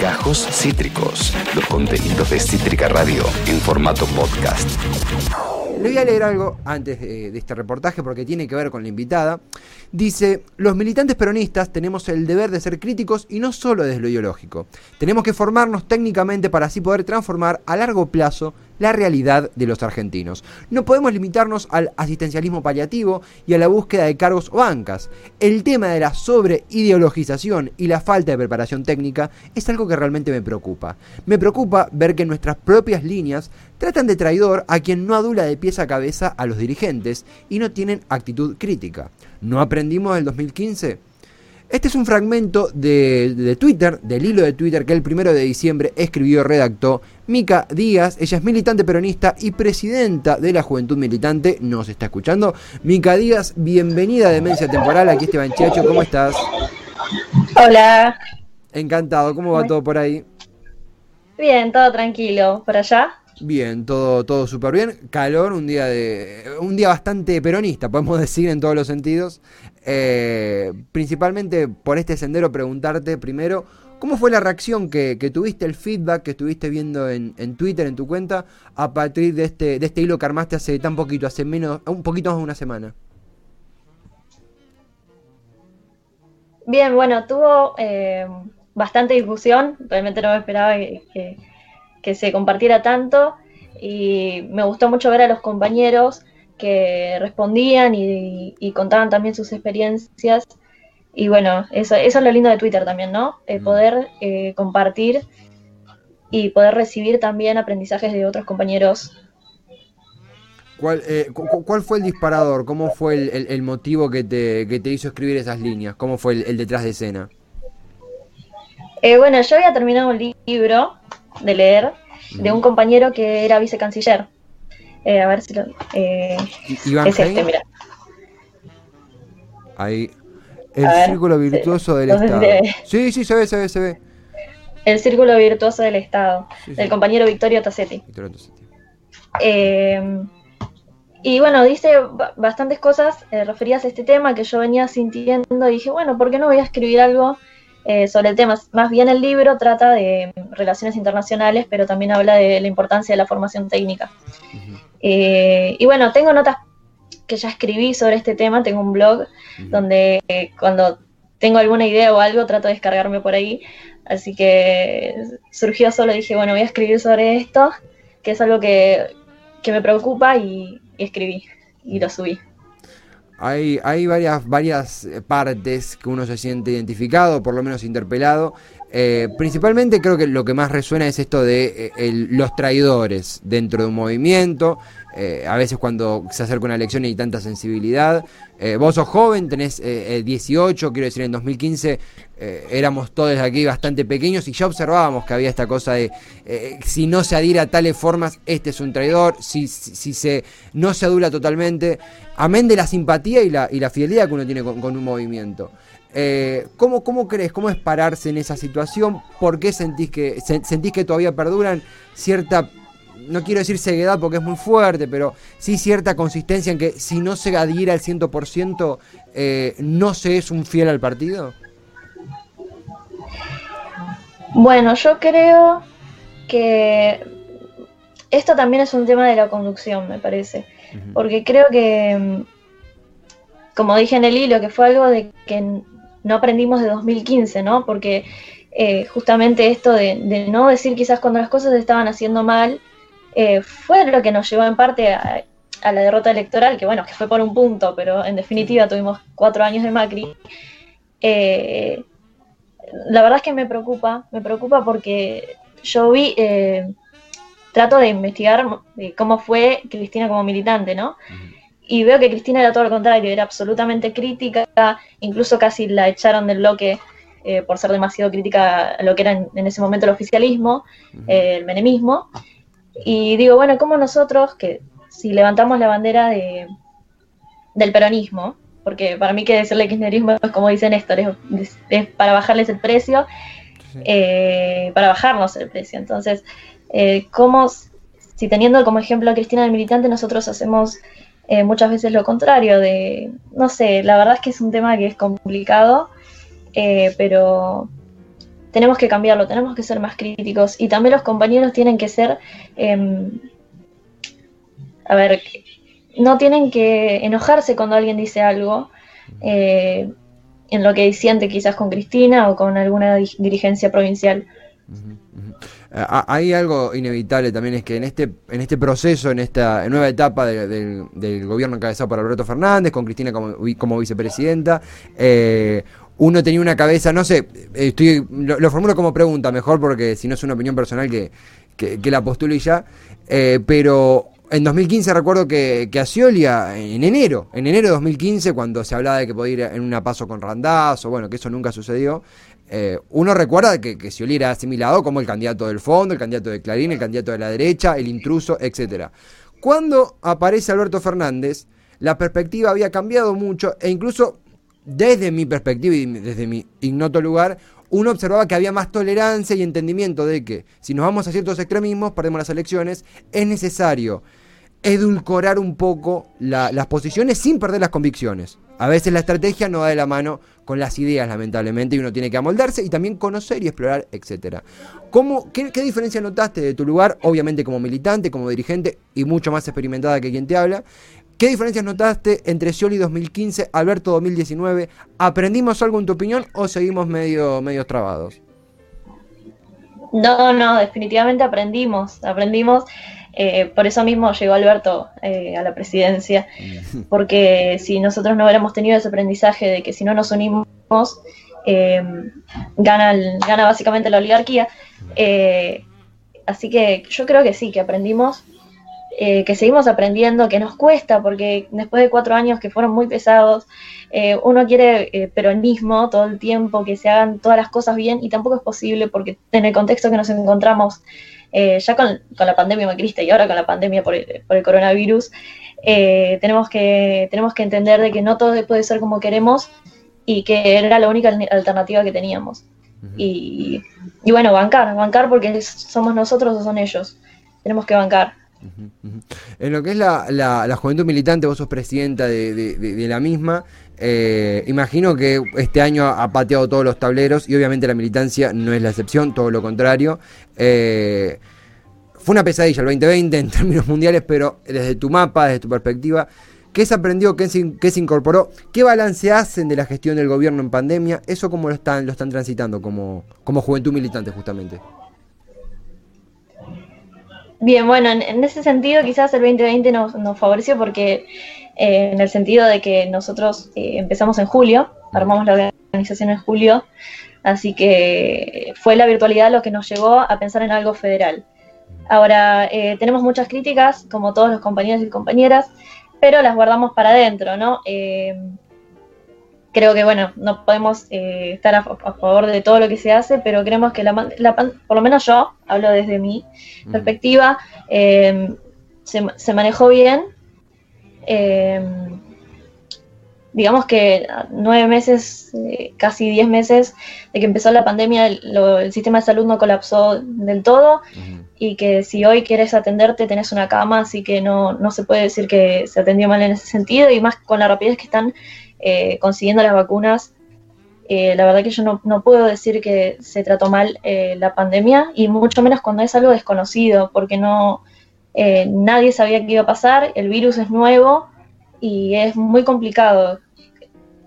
Gajos Cítricos, los contenidos de Cítrica Radio en formato podcast. Le voy a leer algo antes de, este reportaje porque tiene que ver con la invitada. Dice, los militantes peronistas tenemos el deber de ser críticos y no solo desde lo ideológico. Tenemos que formarnos técnicamente para así poder transformar a largo plazo la realidad de los argentinos. No podemos limitarnos al asistencialismo paliativo y a la búsqueda de cargos o bancas. El tema de la sobreideologización y la falta de preparación técnica es algo que realmente me preocupa. Me preocupa ver que nuestras propias líneas tratan de traidor a quien no adula de pies a cabeza a los dirigentes y no tienen actitud crítica. ¿No aprendimos del 2015? Este es un fragmento de, Twitter, del hilo de Twitter que el primero de diciembre escribió, redactó Mica Díaz. Ella es militante peronista y presidenta de la Juventud Militante. Nos está escuchando. Mica Díaz, bienvenida a Demencia Temporal. Aquí Esteban Chiacho, ¿cómo estás? Hola. Encantado, ¿cómo va todo por ahí? Bien, todo tranquilo. ¿Por allá? Bien, todo, todo súper bien. Calor, un día de. un día bastante peronista, podemos decir, en todos los sentidos. Eh, principalmente por este sendero, preguntarte primero, ¿cómo fue la reacción que, tuviste, el feedback que estuviste viendo en, Twitter, en tu cuenta, a partir de este, de este hilo que armaste hace tan poquito, hace menos, un poquito más de una semana? Bien, bueno, tuvo eh, bastante discusión, realmente no me esperaba que que se compartiera tanto y me gustó mucho ver a los compañeros que respondían y, contaban también sus experiencias. Y bueno, eso, eso es lo lindo de Twitter también, ¿no? Mm. poder eh, compartir y poder recibir también aprendizajes de otros compañeros. ¿Cuál, eh, ¿Cuál fue el disparador? ¿Cómo fue el, motivo que te, que te, hizo escribir esas líneas? ¿Cómo fue el, detrás de escena? Eh, bueno, yo había terminado un libro de leer de un compañero que era vicecanciller. Eh, a ver si lo. Eh, es este, mira. Ahí. El círculo virtuoso del Estado. Sí, sí, se ve, se ve, se ve. El círculo virtuoso del Estado, del compañero Victorio Tassetti. Eh, y bueno, dice bastantes cosas referidas a este tema que yo venía sintiendo y dije, bueno, ¿por qué no voy a escribir algo eh, sobre el tema. Más bien el libro trata de relaciones internacionales, pero también habla de la importancia de la formación técnica. Eh, y bueno, tengo notas que ya escribí sobre este tema, tengo un blog donde eh, cuando tengo alguna idea o algo trato de descargarme por ahí. Así que surgió solo, dije, bueno, voy a escribir sobre esto, que es algo que, me preocupa y escribí y lo subí. Hay, hay varias, varias eh, partes que uno se siente identificado, por lo menos interpelado. Eh, principalmente creo que lo que más resuena es esto de eh, los traidores dentro de un movimiento, eh, a veces cuando se acerca una elección hay tanta sensibilidad. Eh, vos sos joven, tenés 18, eh, quiero decir, en 2015 éramos todos aquí bastante pequeños y ya observábamos que había esta cosa de si no se adhiera a tales formas, este es un traidor, si, si, se, no se adula totalmente, amén de la simpatía y la, y la fidelidad que uno tiene con, un movimiento. ¿cómo, ¿Cómo crees? ¿Cómo es pararse en esa situación? ¿Por qué sentís que, sentís que todavía perduran cierta no quiero decir ceguedad porque es muy fuerte, pero sí cierta consistencia en que si no se adhiera al 100%, eh, no se es un fiel al partido? Bueno, yo creo que esto también es un tema de la conducción, me parece, porque creo que, como dije en el hilo, que fue algo de que no aprendimos de 2015, ¿no? Porque eh, justamente esto de, de, no decir quizás cuando las cosas estaban haciendo mal, eh, fue lo que nos llevó en parte a, la derrota electoral, que bueno, que fue por un punto, pero en definitiva tuvimos cuatro años de Macri. Eh, la verdad es que me preocupa, me preocupa porque yo vi, eh, trato de investigar cómo fue Cristina como militante, ¿no? Y veo que Cristina era todo lo contrario, era absolutamente crítica, incluso casi la echaron del bloque por ser demasiado crítica a lo que era en, ese momento el oficialismo, el menemismo. Y digo, bueno, como nosotros, que si levantamos la bandera de, del peronismo, porque para mí que decirle kirchnerismo es como dice Néstor, es, para bajarles el precio, eh, para bajarnos el precio. Entonces, eh, ¿cómo, si teniendo como ejemplo a Cristina del militante, nosotros hacemos eh, muchas veces lo contrario de, no sé, la verdad es que es un tema que es complicado, pero tenemos que cambiarlo, tenemos que ser más críticos y también los compañeros tienen que ser, em, a ver, no tienen que enojarse cuando alguien dice algo. Eh, en lo que siente quizás con Cristina o con alguna dirigencia provincial. Eh, hay algo inevitable también, es que en este, en este proceso, en esta nueva etapa del gobierno encabezado por Alberto Fernández, con Cristina como, como vicepresidenta, eh, uno tenía una cabeza, no sé, estoy lo, formulo como pregunta mejor porque si no es una opinión personal que, que, la postulo y ya, eh, pero en 2015 recuerdo que, que Aciolia, en enero, en enero de 2015, cuando se hablaba de que podía ir en una paso con Randazzo, bueno, que eso nunca sucedió, eh, uno recuerda que, que Scioli era asimilado como el candidato del fondo, el candidato de Clarín, el candidato de la derecha, el intruso, etc. Cuando aparece Alberto Fernández, la perspectiva había cambiado mucho e incluso desde mi perspectiva y desde mi ignoto lugar, uno observaba que había más tolerancia y entendimiento de que si nos vamos a ciertos extremismos, perdemos las elecciones, es necesario edulcorar un poco las posiciones sin perder las convicciones. A veces la estrategia no va de la mano con las ideas, lamentablemente, y uno tiene que amoldarse y también conocer y explorar, etc. ¿Cómo, qué, diferencia notaste de tu lugar, obviamente como militante, como dirigente y mucho más experimentada que quien te habla? ¿Qué diferencias notaste entre Scioli 2015, Alberto 2019? ¿Aprendimos algo en tu opinión o seguimos medio, medio trabados? No, no, definitivamente aprendimos, aprendimos eh, por eso mismo llegó Alberto eh, a la presidencia, porque si nosotros no hubiéramos tenido ese aprendizaje de que si no nos unimos, eh, gana, gana básicamente la oligarquía. así que yo creo que sí, que aprendimos, que seguimos aprendiendo, que nos cuesta, porque después de cuatro años que fueron muy pesados, uno quiere peronismo todo el tiempo, que se hagan todas las cosas bien, y tampoco es posible porque en el contexto que nos encontramos eh, ya con, la pandemia macrista y ahora con la pandemia por el, coronavirus, eh, tenemos, que, tenemos que entender de que no todo puede ser como queremos y que era la única alternativa que teníamos. y, bueno, bancar, bancar porque somos nosotros o son ellos. Tenemos que bancar. En lo que es la, la, juventud militante, vos sos presidenta de, la misma. Eh, imagino que este año ha pateado todos los tableros y obviamente la militancia no es la excepción, todo lo contrario. Eh, fue una pesadilla el 2020 en términos mundiales, pero desde tu mapa, desde tu perspectiva, ¿qué se aprendió, qué se, qué se incorporó? ¿Qué balance hacen de la gestión del gobierno en pandemia? ¿Eso cómo lo están, lo están transitando como, como juventud militante justamente? Bien, bueno, en, ese sentido quizás el 2020 nos, nos favoreció porque eh, en el sentido de que nosotros eh, empezamos en julio, armamos la organización en julio, así que fue la virtualidad lo que nos llevó a pensar en algo federal. Ahora, eh, tenemos muchas críticas, como todos los compañeros y compañeras, pero las guardamos para adentro, ¿no? Creo que, bueno, no podemos eh, estar a, favor de todo lo que se hace, pero creemos que la, por lo menos yo, hablo desde mi mm. perspectiva, em, se, manejó bien. Em, digamos que nueve meses, eh, casi diez meses de que empezó la pandemia, el, sistema de salud no colapsó del todo y que si hoy quieres atenderte tenés una cama, así que no, no se puede decir que se atendió mal en ese sentido y más con la rapidez que están eh, consiguiendo las vacunas. Eh, la verdad que yo no, puedo decir que se trató mal eh, la pandemia y mucho menos cuando es algo desconocido, porque no nadie sabía qué iba a pasar, el virus es nuevo y es muy complicado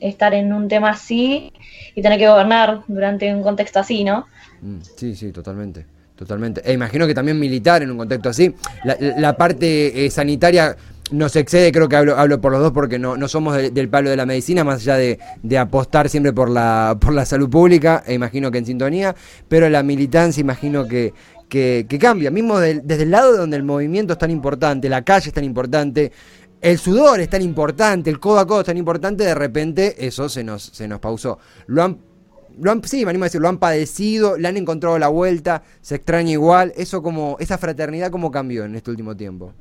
estar en un tema así y tener que gobernar durante un contexto así, ¿no? Mm, sí, sí, totalmente. Totalmente. E imagino que también militar en un contexto así. La, la parte sanitaria nos excede, creo que hablo, hablo por los dos porque no, no somos del palo de la medicina, más allá de, apostar siempre por la, por la salud pública, e imagino que en sintonía, pero la militancia imagino que, que, cambia, mismo desde el lado donde el movimiento es tan importante, la calle es tan importante, el sudor es tan importante, el codo a codo es tan importante, de repente eso se nos, se nos pausó. Lo han, lo han, sí, me animo a decir, lo han padecido, le han encontrado la vuelta, se extraña igual, eso como, esa fraternidad como cambió en este último tiempo.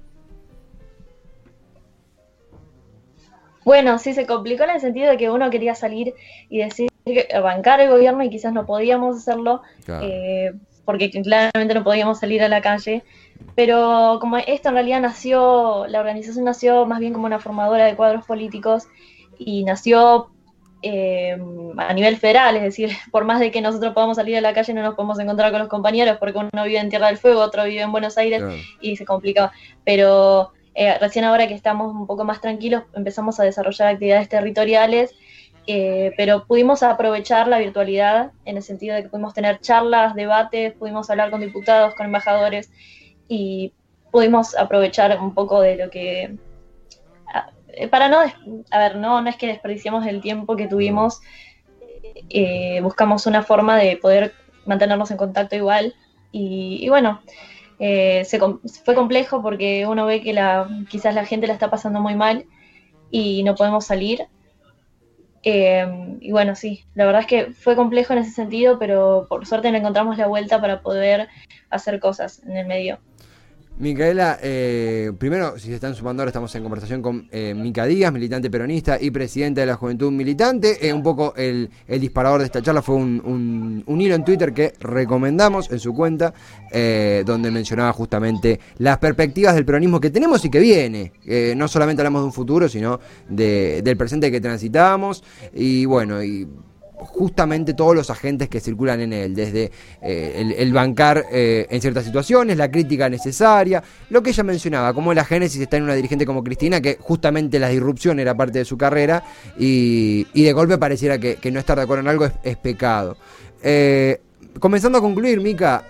Bueno, sí se complicó en el sentido de que uno quería salir y decir que bancar el gobierno y quizás no podíamos hacerlo eh, porque claramente no podíamos salir a la calle. Pero como esto en realidad nació, la organización nació más bien como una formadora de cuadros políticos y nació eh, a nivel federal, es decir, por más de que nosotros podamos salir a la calle no nos podemos encontrar con los compañeros porque uno vive en Tierra del Fuego, otro vive en Buenos Aires y se complica. Pero eh, recién ahora que estamos un poco más tranquilos empezamos a desarrollar actividades territoriales, eh, pero pudimos aprovechar la virtualidad en el sentido de que pudimos tener charlas, debates, pudimos hablar con diputados, con embajadores y pudimos aprovechar un poco de lo que eh, para no, a ver, no, no es que desperdiciamos el tiempo que tuvimos, buscamos una forma de poder mantenernos en contacto igual. Y, bueno, eh, se, fue complejo porque uno ve que la, quizás la gente la está pasando muy mal y no podemos salir. y bueno, sí, la verdad es que fue complejo en ese sentido, pero por suerte le encontramos la vuelta para poder hacer cosas en el medio. Micaela, eh, primero, si se están sumando ahora, estamos en conversación con eh, Mica Díaz, militante peronista y presidenta de la Juventud Militante. Eh, un poco el, disparador de esta charla fue un, hilo en Twitter que recomendamos en su cuenta, donde mencionaba justamente las perspectivas del peronismo que tenemos y que viene. no solamente hablamos de un futuro, sino del presente que transitamos. Y bueno, y justamente todos los agentes que circulan en él, desde eh, el, bancar eh, en ciertas situaciones, la crítica necesaria, lo que ella mencionaba, como la génesis está en una dirigente como Cristina, que justamente la disrupción era parte de su carrera y, de golpe pareciera que, no estar de acuerdo en algo es, pecado. Eh, comenzando a concluir, Mica,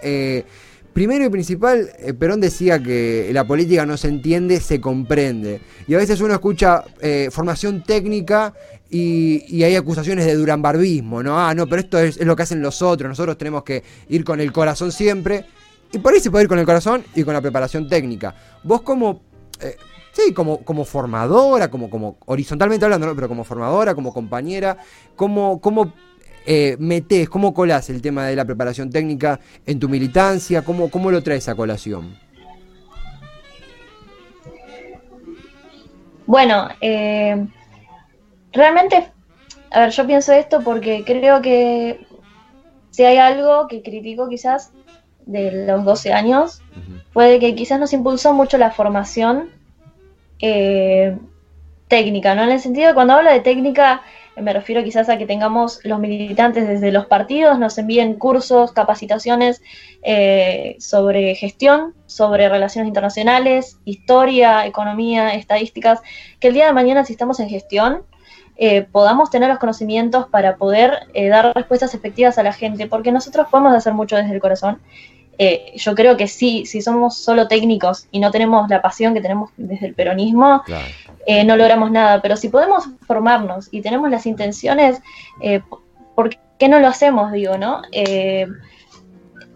Primero y principal, Perón decía que la política no se entiende, se comprende. Y a veces uno escucha formación técnica y, hay acusaciones de durambarbismo, ¿no? Ah, no, pero esto es, lo que hacen los otros, nosotros tenemos que ir con el corazón siempre. Y por ahí se puede ir con el corazón y con la preparación técnica. Vos como, eh, sí, como, como formadora, como, como horizontalmente hablando, ¿no? pero como formadora, como compañera, ¿cómo, cómo eh, metés, cómo colás el tema de la preparación técnica en tu militancia? ¿Cómo, cómo lo traes a colación? Bueno, eh, realmente, a ver, yo pienso esto porque creo que si hay algo que critico quizás de los 12 años, fue que quizás nos impulsó mucho la formación eh, técnica, ¿no? En el sentido de cuando hablo de técnica, me refiero quizás a que tengamos los militantes desde los partidos, nos envíen cursos, capacitaciones eh, sobre gestión, sobre relaciones internacionales, historia, economía, estadísticas, que el día de mañana si estamos en gestión, eh, podamos tener los conocimientos para poder eh, dar respuestas efectivas a la gente, porque nosotros podemos hacer mucho desde el corazón. Eh, yo creo que sí, si somos solo técnicos y no tenemos la pasión que tenemos desde el peronismo, no logramos nada. Pero si podemos formarnos y tenemos las intenciones, ¿por qué no lo hacemos? Digo, ¿no?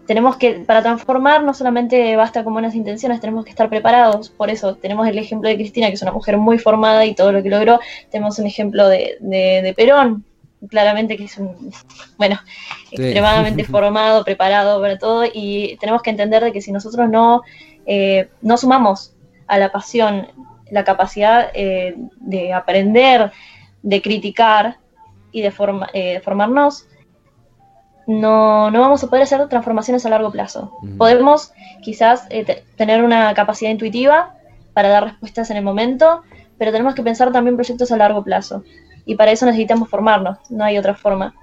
tenemos que, para transformar, no solamente basta con buenas intenciones, tenemos que estar preparados. Por eso tenemos el ejemplo de Cristina, que es una mujer muy formada y todo lo que logró. Tenemos un ejemplo de, de, Perón, claramente que es un, bueno, extremadamente formado, preparado para todo. Y tenemos que entender de que si nosotros no, eh, no sumamos a la pasión la capacidad eh, de aprender, de criticar y de eh, formarnos, no, no vamos a poder hacer transformaciones a largo plazo. Podemos quizás eh, tener una capacidad intuitiva para dar respuestas en el momento, pero tenemos que pensar también proyectos a largo plazo. Y para eso necesitamos formarnos, no hay otra forma.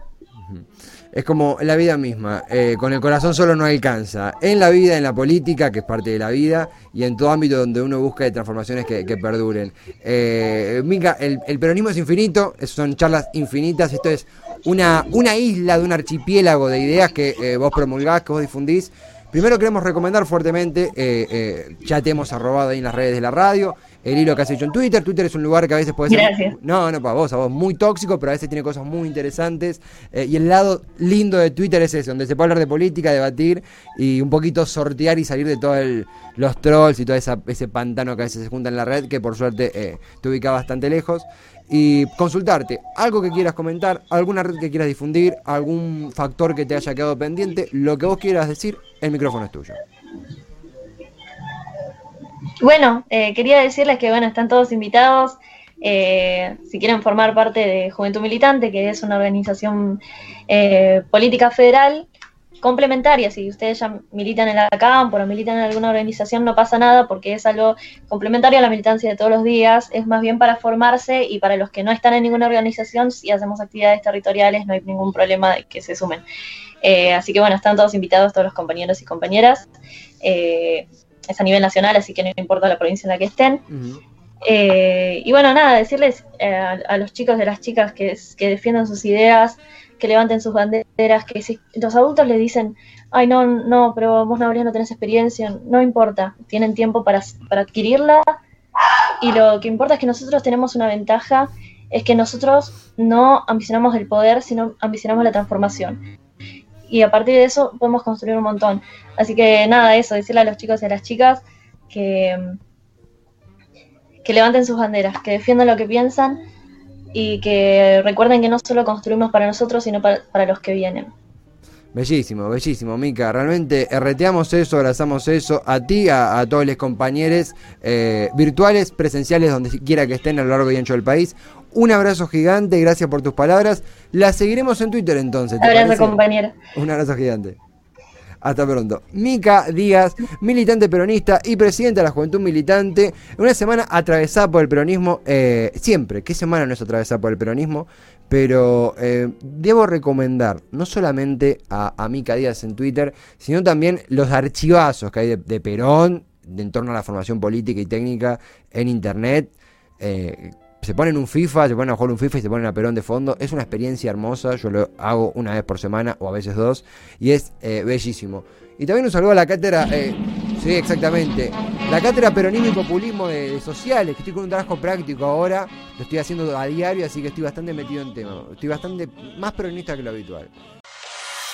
Es como la vida misma, eh, con el corazón solo no alcanza. En la vida, en la política, que es parte de la vida, y en todo ámbito donde uno busca de transformaciones que, perduren. Eh, Mica, el, el, peronismo es infinito, son charlas infinitas, esto es una, una isla de un archipiélago de ideas que eh, vos promulgás, que vos difundís. Primero queremos recomendar fuertemente, eh, eh, ya te hemos arrobado ahí en las redes de la radio, el hilo que has hecho en Twitter. Twitter es un lugar que a veces puede ser. No, no, para vos, a vos, muy tóxico, pero a veces tiene cosas muy interesantes. y el lado lindo de Twitter es ese, donde se puede hablar de política, debatir y un poquito sortear y salir de todos los trolls y todo ese pantano que a veces se junta en la red, que por suerte te ubica bastante lejos y consultarte algo que quieras comentar, alguna red que quieras difundir, algún factor que te haya quedado pendiente, lo que vos quieras decir, el micrófono es tuyo. Bueno, eh, quería decirles que bueno, están todos invitados. Eh, si quieren formar parte de Juventud Militante, que es una organización eh, política federal, complementarias. Si ustedes ya militan en la CAMP o militan en alguna organización, no pasa nada porque es algo complementario a la militancia de todos los días. Es más bien para formarse y para los que no están en ninguna organización, si hacemos actividades territoriales, no hay ningún problema de que se sumen. Eh, así que bueno, están todos invitados, todos los compañeros y compañeras. Eh, es a nivel nacional, así que no importa la provincia en la que estén. Eh, y bueno, nada, decirles a, los chicos y a las chicas que, que defiendan sus ideas, que levanten sus banderas, que si los adultos les dicen, ay, no, no, pero vos no, no tenés experiencia, no importa, tienen tiempo para, para adquirirla y lo que importa es que nosotros tenemos una ventaja, es que nosotros no ambicionamos el poder, sino ambicionamos la transformación. Y a partir de eso podemos construir un montón. Así que nada, eso, decirle a los chicos y a las chicas que, que levanten sus banderas, que defiendan lo que piensan y que recuerden que no solo construimos para nosotros, sino para, los que vienen. Bellísimo, bellísimo, Mica. Realmente RTamos eso, abrazamos eso a ti, a, todos los compañeros eh, virtuales, presenciales, donde quiera que estén a lo largo y ancho del país. Un abrazo gigante, gracias por tus palabras. La seguiremos en Twitter entonces. abrazo, compañera. Un abrazo gigante. Hasta pronto. Mica Díaz, militante peronista y presidenta de la Juventud Militante. Una semana atravesada por el peronismo, eh, siempre. ¿Qué semana no es atravesada por el peronismo? Pero eh, debo recomendar no solamente a, Mica Díaz en Twitter, sino también los archivazos que hay de, Perón en torno a la formación política y técnica en Internet. Eh, se ponen un FIFA, se ponen a jugar un FIFA y se ponen a Perón de fondo. Es una experiencia hermosa, yo lo hago una vez por semana o a veces dos, y es eh, bellísimo. Y también un saludo a la cátedra, eh, sí, exactamente, la cátedra Peronismo y Populismo de, Sociales, que estoy con un trabajo práctico ahora, lo estoy haciendo a diario, así que estoy bastante metido en tema, estoy bastante más peronista que lo habitual.